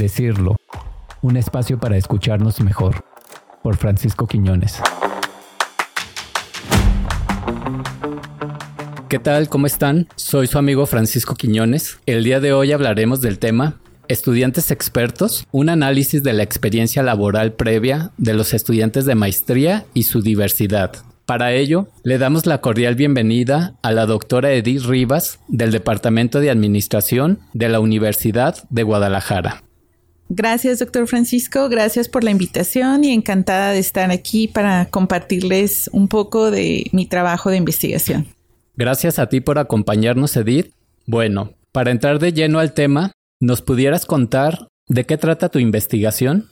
Decirlo, un espacio para escucharnos mejor, por Francisco Quiñones. ¿Qué tal? ¿Cómo están? Soy su amigo Francisco Quiñones. El día de hoy hablaremos del tema Estudiantes expertos, un análisis de la experiencia laboral previa de los estudiantes de maestría y su diversidad. Para ello, le damos la cordial bienvenida a la doctora Edith Rivas del Departamento de Administración de la Universidad de Guadalajara. Gracias, doctor Francisco. Gracias por la invitación y encantada de estar aquí para compartirles un poco de mi trabajo de investigación. Gracias a ti por acompañarnos, Edith. Bueno, para entrar de lleno al tema, ¿nos pudieras contar de qué trata tu investigación?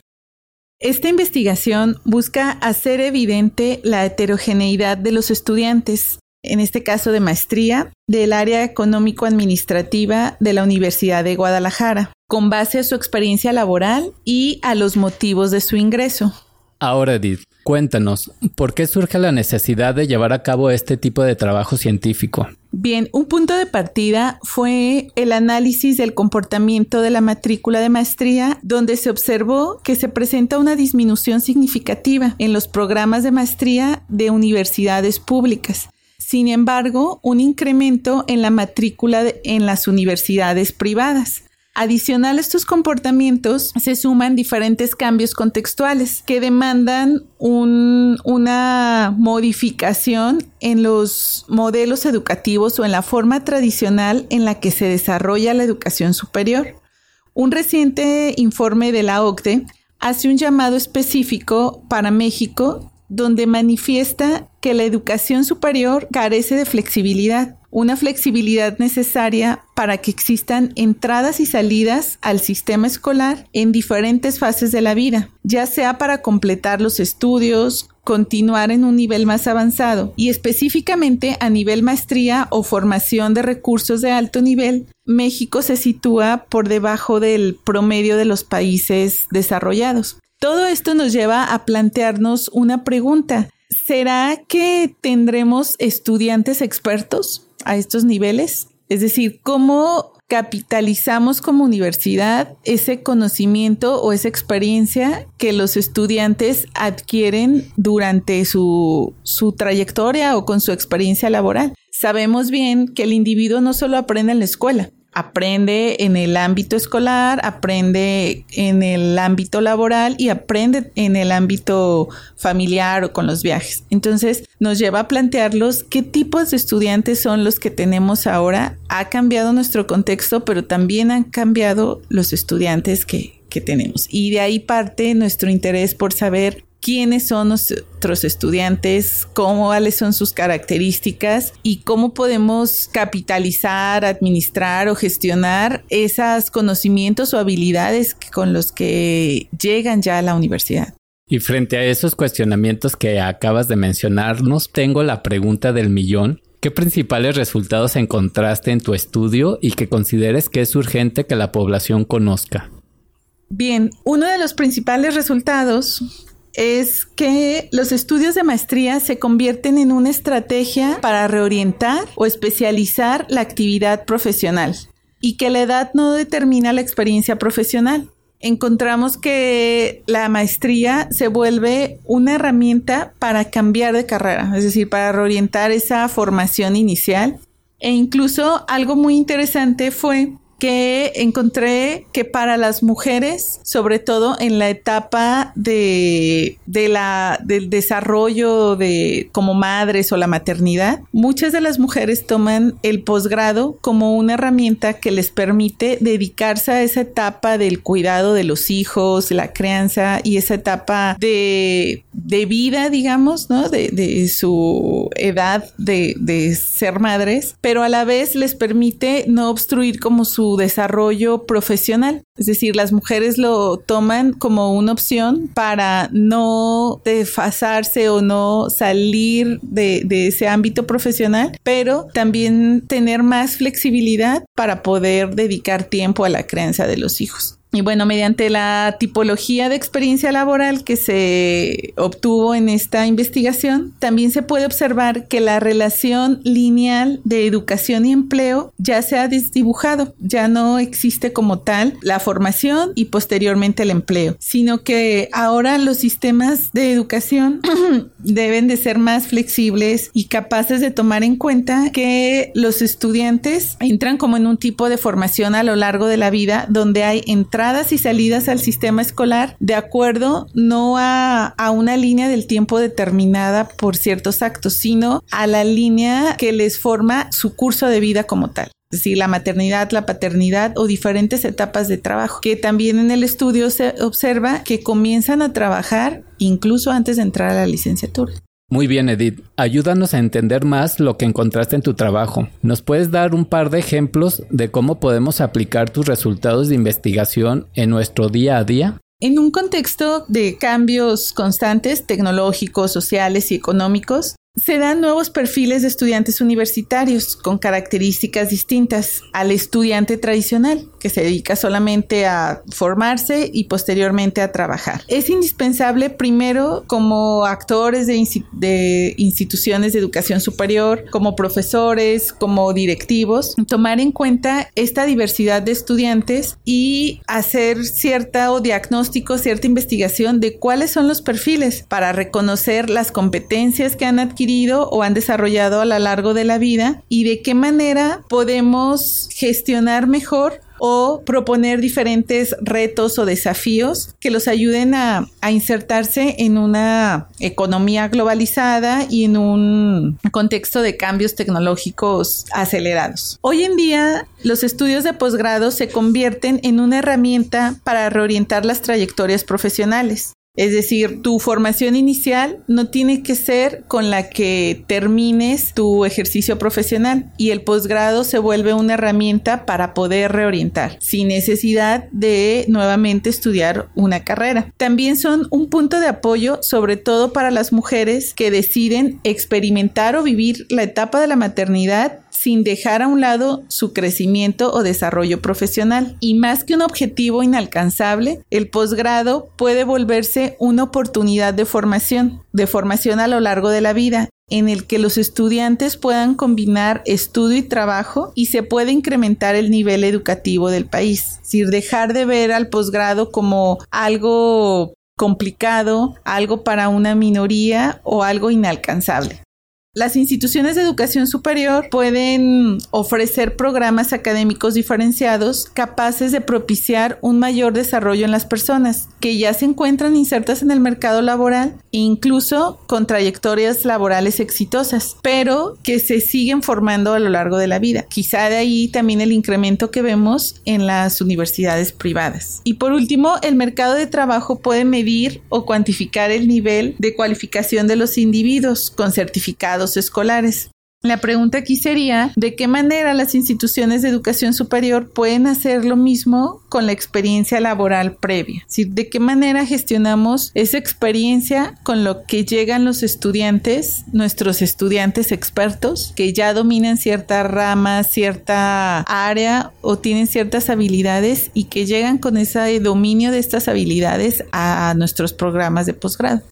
Esta investigación busca hacer evidente la heterogeneidad de los estudiantes, en este caso de maestría, del área económico-administrativa de la Universidad de Guadalajara, con base a su experiencia laboral y a los motivos de su ingreso. Ahora, Edith, cuéntanos, ¿por qué surge la necesidad de llevar a cabo este tipo de trabajo científico? Bien, un punto de partida fue el análisis del comportamiento de la matrícula de maestría, donde se observó que se presenta una disminución significativa en los programas de maestría de universidades públicas. Sin embargo, un incremento en la matrícula en las universidades privadas. Adicional a estos comportamientos se suman diferentes cambios contextuales que demandan una modificación en los modelos educativos o en la forma tradicional en la que se desarrolla la educación superior. Un reciente informe de la OCDE hace un llamado específico para México donde manifiesta que la educación superior carece de flexibilidad una flexibilidad necesaria para que existan entradas y salidas al sistema escolar en diferentes fases de la vida, ya sea para completar los estudios, continuar en un nivel más avanzado y específicamente a nivel maestría o formación de recursos de alto nivel, México se sitúa por debajo del promedio de los países desarrollados. Todo esto nos lleva a plantearnos una pregunta. ¿Será que tendremos estudiantes expertos? a estos niveles? Es decir, ¿cómo capitalizamos como universidad ese conocimiento o esa experiencia que los estudiantes adquieren durante su, su, trayectoria o con su experiencia laboral. Sabemos bien que el individuo no solo aprende en la escuela, aprende en el ámbito escolar, aprende en el ámbito laboral y aprende en el ámbito familiar o con los viajes. Entonces nos lleva a plantearlos qué tipos de estudiantes son los que tenemos ahora. Ha cambiado nuestro contexto, pero también han cambiado los estudiantes que, que tenemos. Y de ahí parte nuestro interés por saber quiénes son nuestros estudiantes, cómo, cuáles son sus características y cómo podemos capitalizar, administrar o gestionar esos conocimientos o habilidades con los que llegan ya a la universidad. Y frente a esos cuestionamientos que acabas de mencionarnos, tengo la pregunta del millón. ¿Qué principales resultados encontraste en tu estudio y que consideres que es urgente que la población conozca? Bien, uno de los principales resultados es que los estudios de maestría se convierten en una estrategia para reorientar o especializar la actividad profesional y que la edad no determina la experiencia profesional. Encontramos que la maestría se vuelve una herramienta para cambiar de carrera, es decir, para reorientar esa formación inicial. E incluso algo muy interesante fue que encontré que para las mujeres, sobre todo en la etapa de, de la, del desarrollo de como madres o la maternidad, muchas de las mujeres toman el posgrado como una herramienta que les permite dedicarse a esa etapa del cuidado de los hijos, la crianza y esa etapa de, de vida, digamos, ¿no? De, de su edad de, de ser madres, pero a la vez les permite no obstruir como su desarrollo profesional. Es decir, las mujeres lo toman como una opción para no desfasarse o no salir de, de ese ámbito profesional, pero también tener más flexibilidad para poder dedicar tiempo a la crianza de los hijos. Y bueno, mediante la tipología de experiencia laboral que se obtuvo en esta investigación, también se puede observar que la relación lineal de educación y empleo ya se ha desdibujado, ya no existe como tal la formación y posteriormente el empleo, sino que ahora los sistemas de educación deben de ser más flexibles y capaces de tomar en cuenta que los estudiantes entran como en un tipo de formación a lo largo de la vida donde hay entradas entradas y salidas al sistema escolar de acuerdo no a, a una línea del tiempo determinada por ciertos actos, sino a la línea que les forma su curso de vida como tal. Es decir, la maternidad, la paternidad o diferentes etapas de trabajo, que también en el estudio se observa que comienzan a trabajar incluso antes de entrar a la licenciatura. Muy bien, Edith. Ayúdanos a entender más lo que encontraste en tu trabajo. ¿Nos puedes dar un par de ejemplos de cómo podemos aplicar tus resultados de investigación en nuestro día a día? En un contexto de cambios constantes tecnológicos, sociales y económicos, se dan nuevos perfiles de estudiantes universitarios con características distintas al estudiante tradicional, que se dedica solamente a formarse y posteriormente a trabajar. Es indispensable primero como actores de, instituciones de educación superior, como profesores, como directivos, tomar en cuenta esta diversidad de estudiantes y hacer cierta o diagnóstico, cierta investigación de cuáles son los perfiles para reconocer las competencias que han adquirido o han desarrollado a lo largo de la vida y de qué manera podemos gestionar mejor o proponer diferentes retos o desafíos que los ayuden a, a, insertarse en una economía globalizada y en un contexto de cambios tecnológicos acelerados. Hoy en día, los estudios de posgrado se convierten en una herramienta para reorientar las trayectorias profesionales. Es decir, tu formación inicial no tiene que ser con la que termines tu ejercicio profesional y el posgrado se vuelve una herramienta para poder reorientar sin necesidad de nuevamente estudiar una carrera. También son un punto de apoyo sobre todo para las mujeres que deciden experimentar o vivir la etapa de la maternidad sin dejar a un lado su crecimiento o desarrollo profesional. Y más que un objetivo inalcanzable, el posgrado puede volverse una oportunidad de formación, de formación a lo largo de la vida en el que los estudiantes puedan combinar estudio y trabajo y se puede incrementar el nivel educativo del país. Decir, dejar de ver al posgrado como algo complicado, algo para una minoría o algo inalcanzable. Las instituciones de educación superior pueden ofrecer programas académicos diferenciados capaces de propiciar un mayor desarrollo en las personas que ya se encuentran insertas en el mercado laboral incluso con trayectorias laborales exitosas, pero que se siguen formando a lo largo de la vida. Quizá de ahí también el incremento que vemos en las universidades privadas. Y por último, el mercado de trabajo puede medir o cuantificar el nivel de cualificación de los individuos con certificados escolares. La pregunta aquí sería, ¿de qué manera las instituciones de educación superior pueden hacer lo mismo con la experiencia laboral previa? ¿De qué manera gestionamos esa experiencia con lo que llegan los estudiantes, nuestros estudiantes expertos, que ya dominan cierta rama, cierta área o tienen ciertas habilidades y que llegan con ese dominio de estas habilidades a nuestros programas de posgrado?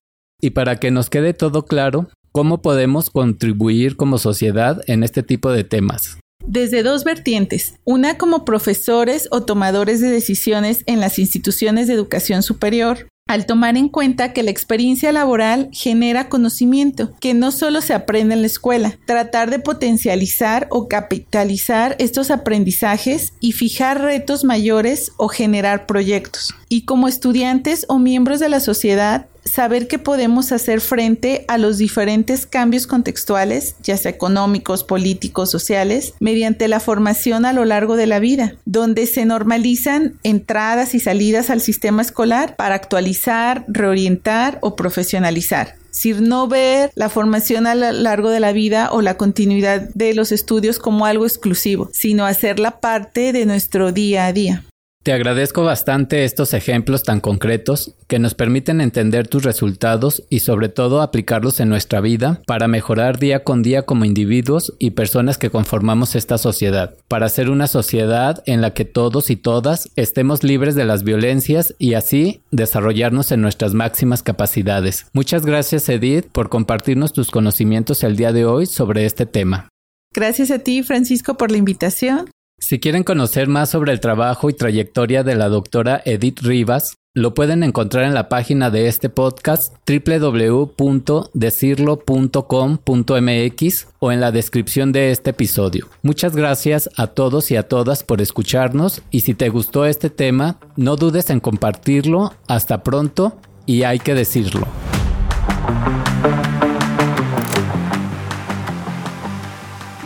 Y para que nos quede todo claro, ¿Cómo podemos contribuir como sociedad en este tipo de temas? Desde dos vertientes, una como profesores o tomadores de decisiones en las instituciones de educación superior, al tomar en cuenta que la experiencia laboral genera conocimiento, que no solo se aprende en la escuela, tratar de potencializar o capitalizar estos aprendizajes y fijar retos mayores o generar proyectos. Y como estudiantes o miembros de la sociedad, saber que podemos hacer frente a los diferentes cambios contextuales, ya sea económicos, políticos, sociales, mediante la formación a lo largo de la vida, donde se normalizan entradas y salidas al sistema escolar para actualizar, reorientar o profesionalizar. Es no ver la formación a lo largo de la vida o la continuidad de los estudios como algo exclusivo, sino hacerla parte de nuestro día a día. Te agradezco bastante estos ejemplos tan concretos que nos permiten entender tus resultados y sobre todo aplicarlos en nuestra vida para mejorar día con día como individuos y personas que conformamos esta sociedad, para ser una sociedad en la que todos y todas estemos libres de las violencias y así desarrollarnos en nuestras máximas capacidades. Muchas gracias Edith por compartirnos tus conocimientos el día de hoy sobre este tema. Gracias a ti Francisco por la invitación si quieren conocer más sobre el trabajo y trayectoria de la doctora Edith Rivas, lo pueden encontrar en la página de este podcast www.decirlo.com.mx o en la descripción de este episodio. Muchas gracias a todos y a todas por escucharnos y si te gustó este tema, no dudes en compartirlo. Hasta pronto y hay que decirlo.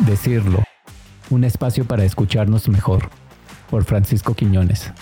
Decirlo un espacio para escucharnos mejor, por Francisco Quiñones.